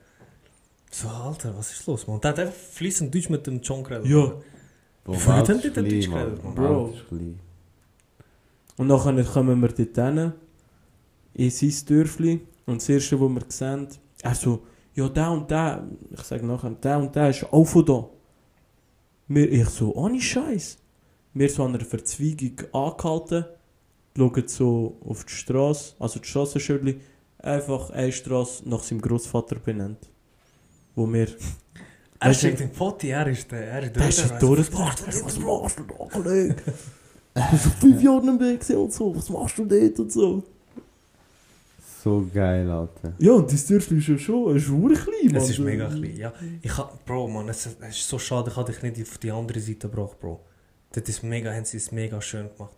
So, Alter, was ist los, man? Der hat einfach fließend Deutsch mit dem John geredet. Ja. Wie Welt haben die denn Deutsch Mann. geredet, Mann? Welt Bro. ist klein. Und dann kommen wir dort hin, in sein Dörfli. Und das erste, was wir sehen, er so, ja, der und der, ich sage nachher, der und der ist auch von da. Wir, ich so, ohne Scheiß. Wir so an einer Verzweigung angehalten, schauen so auf die Straße, also die Strassenschildli, einfach eine Straße nach seinem Großvater benannt. Wo wir. Er schenkt den Potti, er ist der, er ist Der ist der. Was machst du da, Kollege? Du bist auf fünf Jahre im Weg gewesen und so. Was machst du dort und so? So geil, Alter. Ja, und das Dörfli ist ja schon, ist schon klein, Mann. Es ist mega klein, ja. Ich hab, Bro, man, es, es ist so schade, ich habe dich nicht auf die andere Seite gebracht, Bro. Das ist mega, haben sie es mega schön gemacht.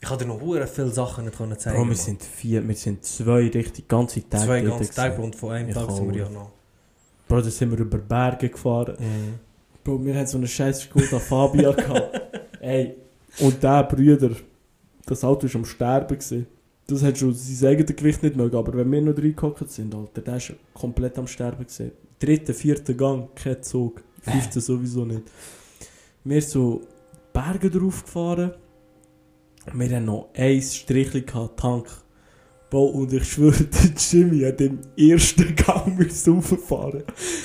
Ich hatte dir noch hure viele Sachen nicht können zeigen. Bro, wir sind vier, wir sind zwei richtig ganze Tage zwei ganze Tage, und von einem Ich Tag sind wir ja noch. Bro, da sind wir über Berge gefahren. Mhm. Bro, wir hatten so eine scheiß Skoda Fabia gehabt. Ey, und der Brüder, das Auto war am Sterben. Gewesen. Das hat schon sein eigenes Gewicht nicht mögen, aber wenn wir noch reingehockt sind, Alter, der ist komplett am Sterben. Gewesen. Dritter, vierter Gang, kein Zug. Fünfter sowieso nicht. Wir so Berge drauf gefahren. Wir haben noch ein Strichchen gehabt, Tank. Und ich schwöre, der Jimmy hat im ersten Gang müssen rauffahren.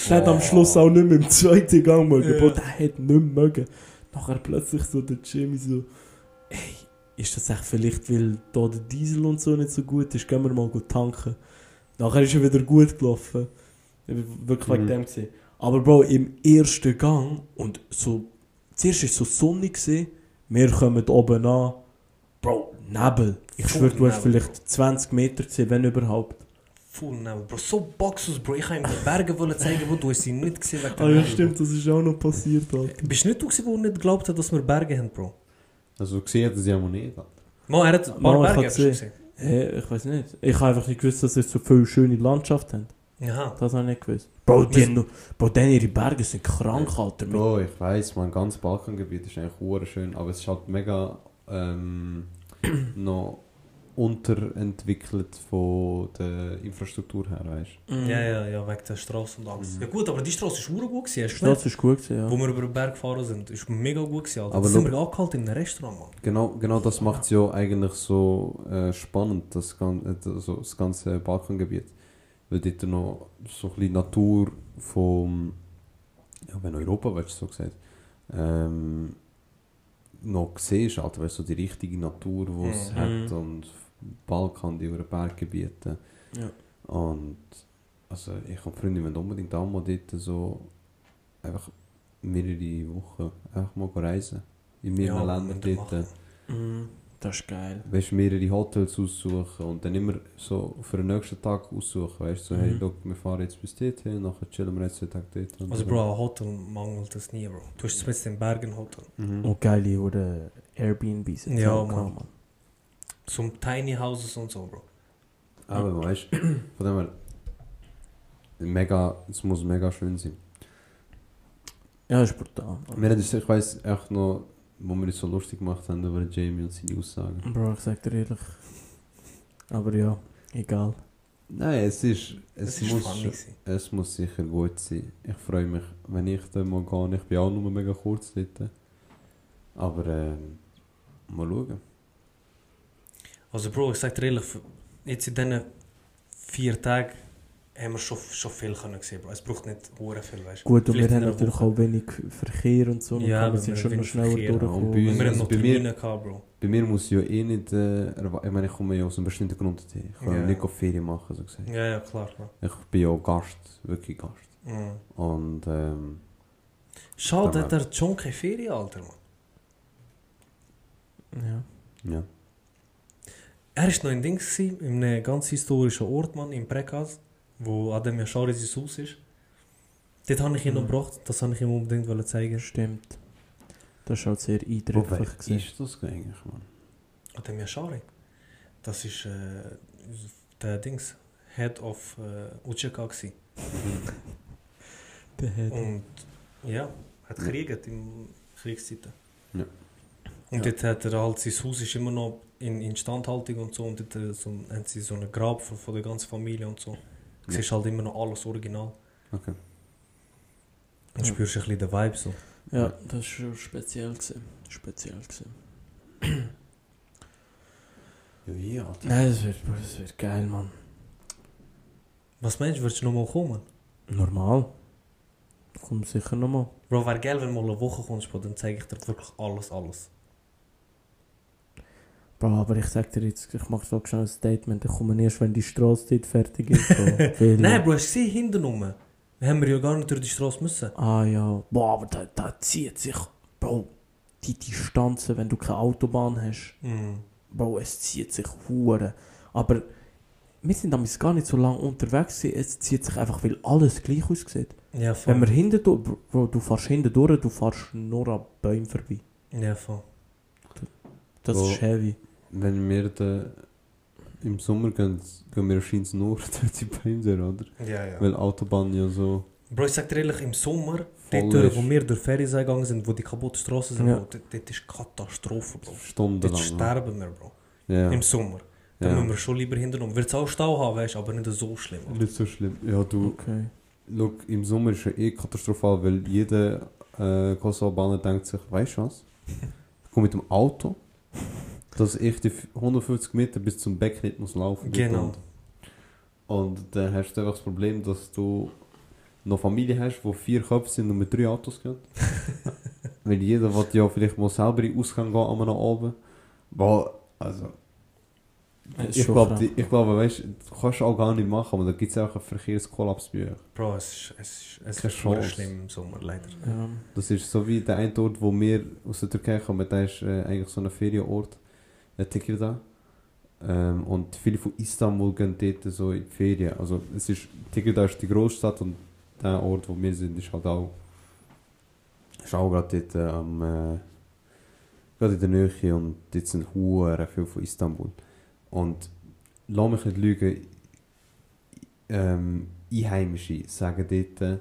Der hat am Schluss auch nicht mehr im zweiten Gang mögen. Bro, der hat nicht mehr mögen. Nachher plötzlich so der Jimmy so, ey, ist das echt vielleicht, weil da der Diesel und so nicht so gut ist, gehen wir mal gut tanken. Nachher ist er wieder gut gelaufen. Ich war Wirklich wegen Mhm. dem gesehen. Aber Bro, im ersten Gang und so, zuerst war es so sonnig gewesen, wir kommen oben an, Bro, Nebel. Ich schwöre, du hast Nebel, vielleicht 20 Meter gesehen, wenn überhaupt. Full Nebel, Bro. So Boxus, Bro. Ich habe ihm die Berge wollen zeigen, wo du hast sie nicht gesehen der Ah ja, stimmt, das ist auch noch passiert, Alter. Bro. Bist du nicht du, gewesen, der nicht geglaubt hat, dass wir Berge haben, Bro? Also gesehen hat er sie auch nicht. Mo, er hat ein paar Mo, ich Berge hast gesehen. gesehen. Hey, ich weiß nicht. Ich habe einfach nicht gewusst, dass ihr so viele schöne Landschaft habt. Aha. Das habe ich nicht gewusst. Bro, die haben Bro, denn ihre Berge sind krank, Alter. Bro, ich weiss, mein ganzes Balkangebiet ist eigentlich hure schön, aber es ist halt mega ähm, noch unterentwickelt von der Infrastruktur her, weißt Mhm. Ja, ja, ja, wegen der Straße und alles. Mhm. Ja gut, aber die Straße ist hure gut gewesen, hast Die du? Stadt ist gut gewesen, ja. Wo wir über den Berg gefahren sind, ist mega gut gewesen, Alter. Aber sind wir angehalten in einem Restaurant, Mann. Genau, genau das macht es ja eigentlich so äh, spannend, das, gan also das ganze Balkangebiet. Weil dort noch so ein bisschen Natur vom, ja, wenn Europa, weißt du, so gesagt, ähm, noch siehst, Alter, weißt du, so die richtige Natur, die es Mhm. hat und Balkan, die über Berggebiete. Ja. Und also ich habe Freunde, wenn unbedingt auch mal dort so einfach mehrere Wochen einfach mal reisen. In mehreren Ja, Ländern dort. Mhm. Das ist geil. weißt, mehrere Hotels aussuchen und dann immer so für den nächsten Tag aussuchen, weißt du, so, hey, Mhm. look, wir fahren jetzt bis dorthin, nachher chillen wir jetzt zwei Tage dort. und Also, so. Bro, ein Hotel mangelt es nie, Bro. Du hast mit den Bergen Hotel. Mhm. Und geile oder Airbnbs. jetzt Ja, auch Mann. Mann. Zum Tiny Houses und so, Bro. Aber weißt du, von dem her, mega, es muss mega schön sein. Ja, ist brutal. Wir haben uns, ich weiss echt noch, wo wir uns so lustig gemacht haben über Jamie und seine Aussagen. Bro, ich sag dir ehrlich. Aber ja, egal. Nein, es ist, es, ist muss, es muss sicher gut sein. Ich freue mich, wenn ich da mal gehe. Ich bin auch nur mega kurz dort. Aber ähm, mal schauen. Also Bro, ich sag dir ehrlich, jetzt in diesen vier Tagen haben wir schon, schon viel können sehen, Bro. Es braucht nicht hure viel, weißt. Gut, und wir haben in natürlich auch wenig Verkehr und so. Ja, wir aber sind wir schon noch schneller durchgekommen. Und bei uns- Wir haben noch bei mir- Termine gehabt, Bro. Bei mir muss ja eh nicht, äh, ich meine, ich komme ja aus einem bestimmten Grund. Ich kann Ja. nicht auf Ferien machen, so gesagt. Ja, ja, klar, klar. Ich bin ja Gast, wirklich Gast. Mhm. Und ähm, Schade, hat er schon keine Ferien, Alter, Mann. Ja. ja. Er war noch in Dings, gewesen, in einem ganz historischen Ort, Mann, im Prekas, wo Adem Yashari sein Haus ist. Dort habe ich ihn noch Mhm. gebracht, das habe ich ihm unbedingt wollen zeigen. Stimmt. Das war halt sehr Wobei, eindrücklich. gewesen. ist das eigentlich, Mann? Adem Yashari. Das ist äh, der Dings, Head of äh, gewesen. Der hat- Und ja, hat gekriegt in Kriegszeiten. Ja. Und Ja. dort hat er halt, sein Haus ist immer noch in Instandhaltung und so. Und dort äh, so, haben sie so einen Grab von, von der ganzen Familie und so. Du siehst halt immer noch alles original. Okay. Und Ja. spürst ein bisschen den Vibe so. Ja, das war schon speziell. Gewesen. Speziell gewesen. Ja, ja. Alter. Nein, das wird, das wird geil, Mann. Was meinst du, würdest du nochmal kommen? Normal. Komm sicher nochmal. Bro, wäre geil, wenn du mal eine Woche kommst, Bro, dann zeige ich dir wirklich alles, alles. Bro, aber ich sag dir jetzt, ich mach so schnell ein Statement. Ich komme erst, wenn die Straße dort fertig ist. Weil- Nein, Bro, hast du gesehen, hinten rum? Haben wir ja gar nicht durch die Straße müssen. Ah ja. Boah, aber da, da zieht sich. Bro, die Distanzen, wenn du keine Autobahn hast. Mhm. Bro, es zieht sich hure. Aber wir sind damals gar nicht so lange unterwegs. Es zieht sich einfach, weil alles gleich aussieht. Ja, voll. Wenn wir hinten durch, Bro, du fährst hinten durch, du fährst nur an Bäumen vorbei. Ja, voll. Das Bro. ist heavy. Wenn wir da im Sommer gehen, gehen wir wahrscheinlich nur durch die Bäume, oder? Ja, ja. Weil Autobahn ja so Bro, ich sag dir ehrlich, im Sommer, voll dort, durch, wo wir durch Ferien gegangen sind, wo die kaputten Straßen sind, Ja. Bro, dort, dort ist Katastrophe, Bro. Dort stundenlang. sterben wir, Bro. Ja. Im Sommer. Dann ja. müssen wir schon lieber hinten rum. Wird es auch Stau haben, weißt du, aber nicht so schlimm. Bro. Nicht so schlimm. Ja, du, Okay. look, im Sommer ist ja eh katastrophal, weil jeder äh, Kosovo-Bahner denkt sich, weißt du was? Ich komme mit dem Auto, dass ich die 150 Meter bis zum Beck nicht muss laufen. Genau. Und dann hast du einfach das Problem, dass du noch Familie hast, wo vier Köpfe sind und mit drei Autos gehen. Weil jeder will ja vielleicht mal selber in den Ausgang gehen, einmal nach oben. Boah, also... Ich glaube, ich glaube, weißt, du kannst auch gar nicht machen, aber da gibt es auch einen Verkehrskollaps bei euch. Bro, es ist, es ist, es Keine ist schlimm im Sommer, leider. Ja. Das ist so wie der eine Ort, wo wir aus der Türkei kommen, der ist äh, eigentlich so ein Ferienort, äh, Tekirdağ. Ähm, und viele von Istanbul gehen dort so in die Ferien. Also es ist, Tekirdağ ist die Großstadt und der Ort, wo wir sind, ist halt auch, ist auch gerade dort äh, am, äh, gerade in der Nähe und dort sind hure viel von Istanbul. Und lass mich nicht lügen, ähm, Einheimische sagen dort,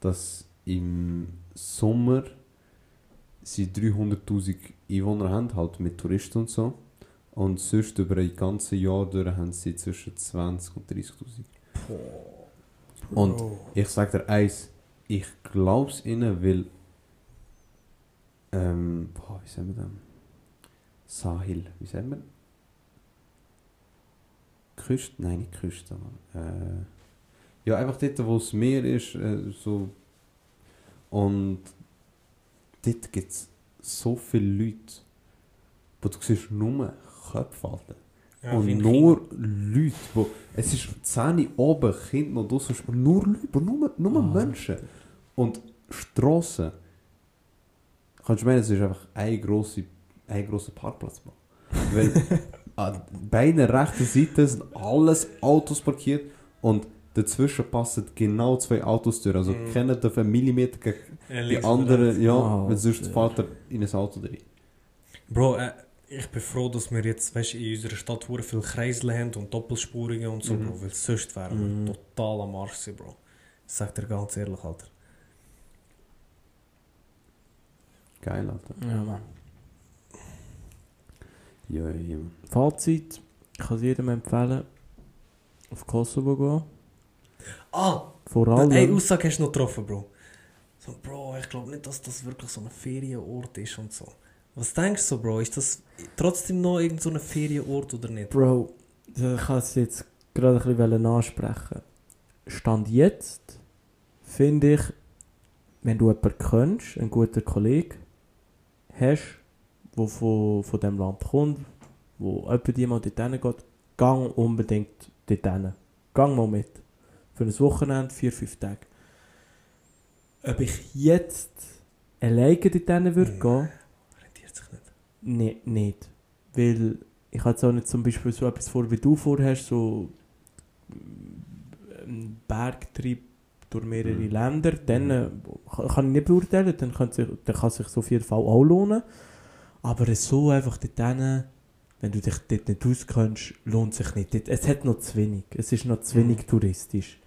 dass im Sommer sie 300'000 Einwohner haben, halt mit Touristen und so. Und sonst über ein ganzes Jahr durch haben sie zwischen 20 und 30'000. Und ich sag dir eins, ich glaub's ihnen, weil ähm, boah, wie sagen wir das? Sahil, wie sagen wir? Küste? Nein, nicht Küste, Mann. Äh, ja, einfach dort, wo das Meer ist, äh, so. Und dort gibt es so viele Leute, wo du siehst nur Köpfe, Alter. Ja, und nur Leute, wo, es ist 10 oben, Kind noch draussen, nur Leute, nur, nur Ah. Menschen. Und Strassen, kannst du meinen, es ist einfach ein grosser ein grosser Parkplatz. Weil an beiden rechten Seiten sind alles Autos parkiert und dazwischen passen genau zwei Autos durch. Also Mhm. keiner darf einen Millimeter gegen Ja, die links und andere, rechts. ja, Oh, sonst shit. fährt er in ein Auto drin. Bro, äh, ich bin froh, dass wir jetzt weißt, in unserer Stadt hure viel Kreisel haben und Doppelspuringen und so, Mhm. Bro. Weil sonst wären Mhm. wir total am Arsch gewesen, Bro. Ich sag dir ganz ehrlich, Alter. geil, Alter. Ja, Mann. Ja, ja. Fazit, ich kann es jedem empfehlen, auf Kosovo gehen. Ah, Vor allem... Aussage hast du noch getroffen, Bro. So, Bro, ich glaube nicht, dass das wirklich so ein Ferienort ist und so. Was denkst du so, Bro? Ist das trotzdem noch irgend so ein Ferienort oder nicht? Bro, ich kann es jetzt gerade ein bisschen ansprechen. Stand jetzt finde ich, wenn du jemanden kennst, einen guten Kollegen hast, der von, von diesem Land kommt, wo jemand jemand dorthin geht, gang unbedingt dorthin. Gang mal mit. Für ein Wochenende, vier, fünf Tage. Ob ich jetzt alleine dorthin würde Nein. gehen, Rentiert sich nicht. Nee, nicht. Weil ich habe jetzt auch nicht zum Beispiel so etwas vor, wie du vorhast, so einen Bergtrip durch mehrere Mhm. Länder, dann äh, kann ich nicht beurteilen, dann kann, sich, dann kann sich so auf jeden Fall auch lohnen. Aber so einfach dort wenn du dich dort nicht auskennst, lohnt sich nicht. Es hat noch zu wenig. Es ist noch zu wenig Mhm. touristisch.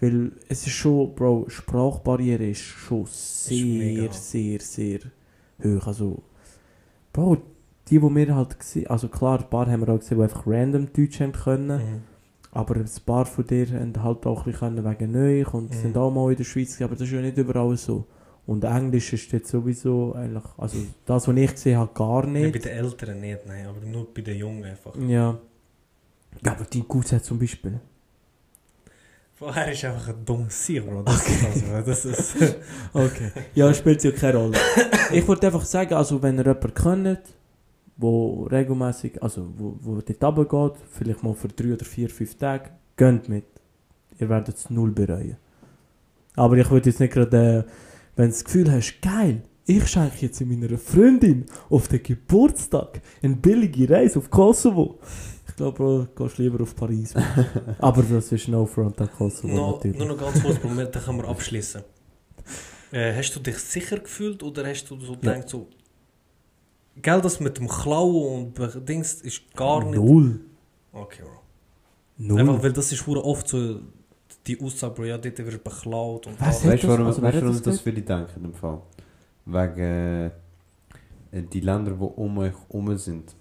Weil es ist schon, Bro, Sprachbarriere ist schon sehr, mega. sehr, sehr hoch. Also, Bro, die, die wir halt gesehen also klar, ein paar haben wir auch gesehen, die einfach random Deutsch haben können. Mhm. Aber ein paar von dir haben halt auch ein bisschen wegen neu und Mhm. sind auch mal in der Schweiz aber das ist ja nicht überall so. Und Englisch ist jetzt sowieso eigentlich, also das, was ich gesehen habe, gar Nein, bei nicht. den Älteren nicht, nein, aber nur bei den Jungen einfach. Ja. Ja, aber die Cousin zum Beispiel. Vorher ist einfach ein dummes Sieg, Bro. Das ist also, das ist... Okay. Ja, spielt ja keine Rolle. Ich wollte einfach sagen, also wenn ihr jemanden kennt, wo regelmäßig, also wo, wo dort runtergeht, vielleicht mal für drei oder vier, fünf Tage, gönnt mit. Ihr werdet es null bereuen. Aber ich würde jetzt nicht gerade, äh, wenn du das Gefühl hast, geil, ich schenke jetzt meiner Freundin auf den Geburtstag eine billige Reise auf Kosovo. Ich glaube, Bro, gehst lieber auf Paris. Aber das ist no front an Kosovo no, natürlich. nur noch ganz kurz, Bro, dann können wir abschließen. Äh, hast du dich sicher gefühlt oder hast du so gedacht, so... Gell, das mit dem Klauen und Dings ist gar nicht... Null. Okay, Bro. Null. Einfach, weil das ist oft so die Aussage, Bro, ja, dort wird beklaut und Was? Weißt du, warum, also, weißt, warum das das viele denken im Fall? Wegen äh, die Länder, die um euch herum sind,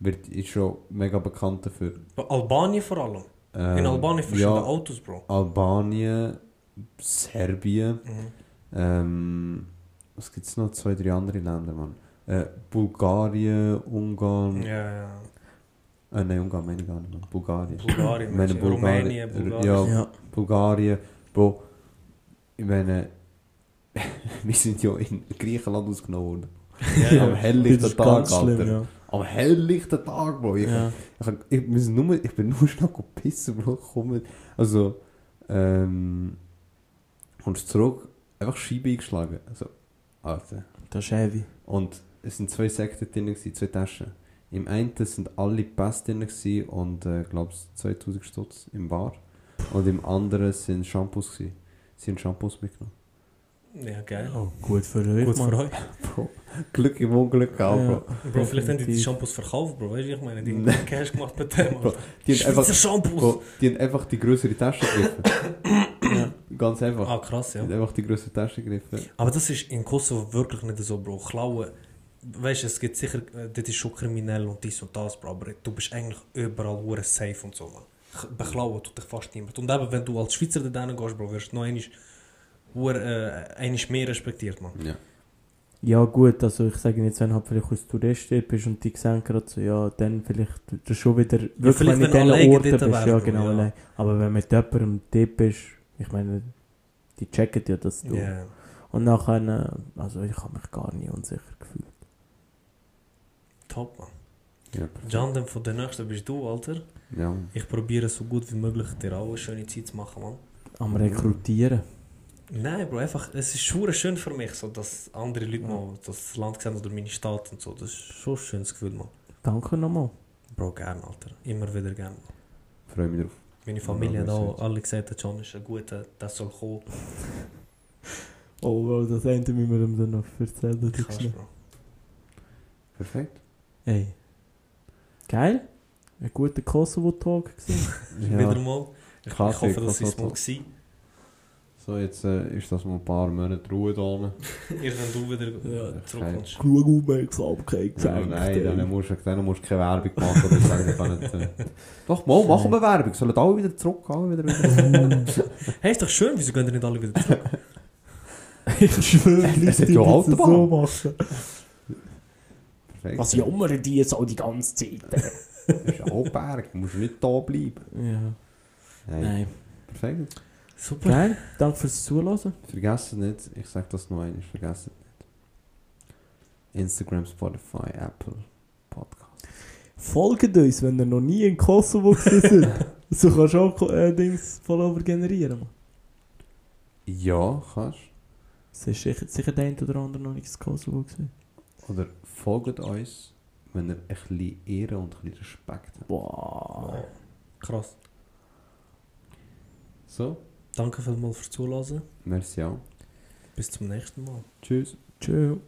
wird ist schon mega bekannt dafür. Albanien vor allem. Ähm, In Albanien verschiedene ja, Autos, Bro. Albanien, Serbien, Mhm. ähm, was gibt es noch? Zwei, drei andere Länder, Mann. Äh, Bulgarien, Ungarn, Ja, ja. äh, nein, Ungarn meine ich gar nicht, Mann. Bulgarien. Bulgarien, meine, Bulgarien, Bulgarien, Rumänien, Bulgarien. ja, Ja. Bulgarien, Bro, ich meine, wir sind ja in Griechenland ausgenommen worden. Ja, ja. Am helllichten Tag, Alter. schlimm, ja. Am helllichten Tag, Bro. Ich, ja. ich, ich, sind nur, ich bin nur schnell pissen, Bro. Komm, also, ähm, und zurück, einfach Scheibe eingeschlagen. Also, Alter. Das ist heavy. Und es sind zwei Säcke drin, gewesen, zwei Taschen. Im einen sind alle Pässe drin gewesen und, äh, glaube 2000 Stutz im Bar. Und im anderen sind Shampoos gewesen. Sie haben Shampoos mitgenommen. Ja, geil. Oh, gut für euch, Gut Mann. für euch. Bro, Glück im Unglück auch, Ja. Bro. Bro, vielleicht haben die die. Shampoos verkauft, Bro. Weißt du, wie ich meine? Die haben Cash gemacht mit dem. Bro. Die haben einfach, Shampoos! Bro, die haben einfach die größere Tasche gegriffen. Ja. Ganz einfach. Ah, krass, Die ja. haben einfach die größere Tasche gegriffen. Aber das ist in Kosovo wirklich nicht so, Bro. Klauen, weißt du, es gibt sicher, das ist schon kriminell und dies und das, Bro. Aber du bist eigentlich überall safe und so, man. Beklauen tut dich fast niemand. Und eben, wenn du als Schweizer da gehst, Bro, wirst du noch einmal, äh, einmal mehr respektiert, man. Ja. Ja gut, also ich sage jetzt, wenn du halt vielleicht als Tourist dort bist und die sehen gerade so, ja, dann vielleicht das schon wieder, wirklich vielleicht, wenn du du diesen Orten bist, ja genau, ja. allein. Aber wenn du mit jemandem dort bist, ich meine, die checken ja, dass du... Ja. Und nachher, äh, also ich habe mich gar nicht unsicher gefühlt. Top, man. Ja. John, dann von der nächsten bist du, Alter. Ja. Ich probiere so gut wie möglich dir auch eine schöne Zeit zu machen, man. Am Rekrutieren. Nein, Bro, einfach, es ist schon schön für mich, so, dass andere Leute Ja. mal das Land sehen oder meine Stadt und so. Das ist schon ein schönes Gefühl, man. Danke nochmal. Bro, gern, Alter. Immer wieder gern. Freue mich drauf. Meine Familie Ja, merci. alle gesagt, John ist ein guter, das soll kommen. Oh, well, das Ende müssen wir ihm dann noch erzählen. Ich kann's, Bro. Perfekt. Ey. Geil. Ein guter Kosovo-Talk gewesen. Wieder mal. Ich, ich Kaffee, hoffe, das ist mal gewesen. So, jetzt äh, ist das mal ein paar Monate Ruhe da. Erst wenn du wieder Ja, zurückkommst. Genug Aufmerksamkeit geschenkt. nein, dann musst, du, dann musst du keine Werbung machen oder sagen, ich kann nicht. Äh. Doch, mal, machen wir Werbung. Sollen alle wieder zurück? Alle wieder wieder. Hey, ist doch schön, wieso gehen nicht alle wieder zurück? Ich schwöre, die Leute Autobahn. so machen. Perfekt. Was jammern die jetzt auch die ganze Zeit? Das ist ein Hochberg, du musst nicht da bleiben. ja. Nein. Nein. Perfekt. Super. Geil, danke fürs Zuhören. Vergesst nicht, ich sag das noch einmal, vergesst nicht. Instagram, Spotify, Apple, Podcast. Folgt uns, wenn ihr noch nie in Kosovo gewesen seid. so kannst du auch äh, Dings Follower generieren. Man. Ja, kannst Es ist sicher, sicher der eine oder andere noch nicht in Kosovo gewesen. Oder folgt uns, wenn ihr ein bisschen Ehre und ein bisschen Respekt habt. Wow. Krass. So, Danke vielmals fürs Zuhören. merci auch. Bis zum nächsten Mal. Tschüss. Tschüss.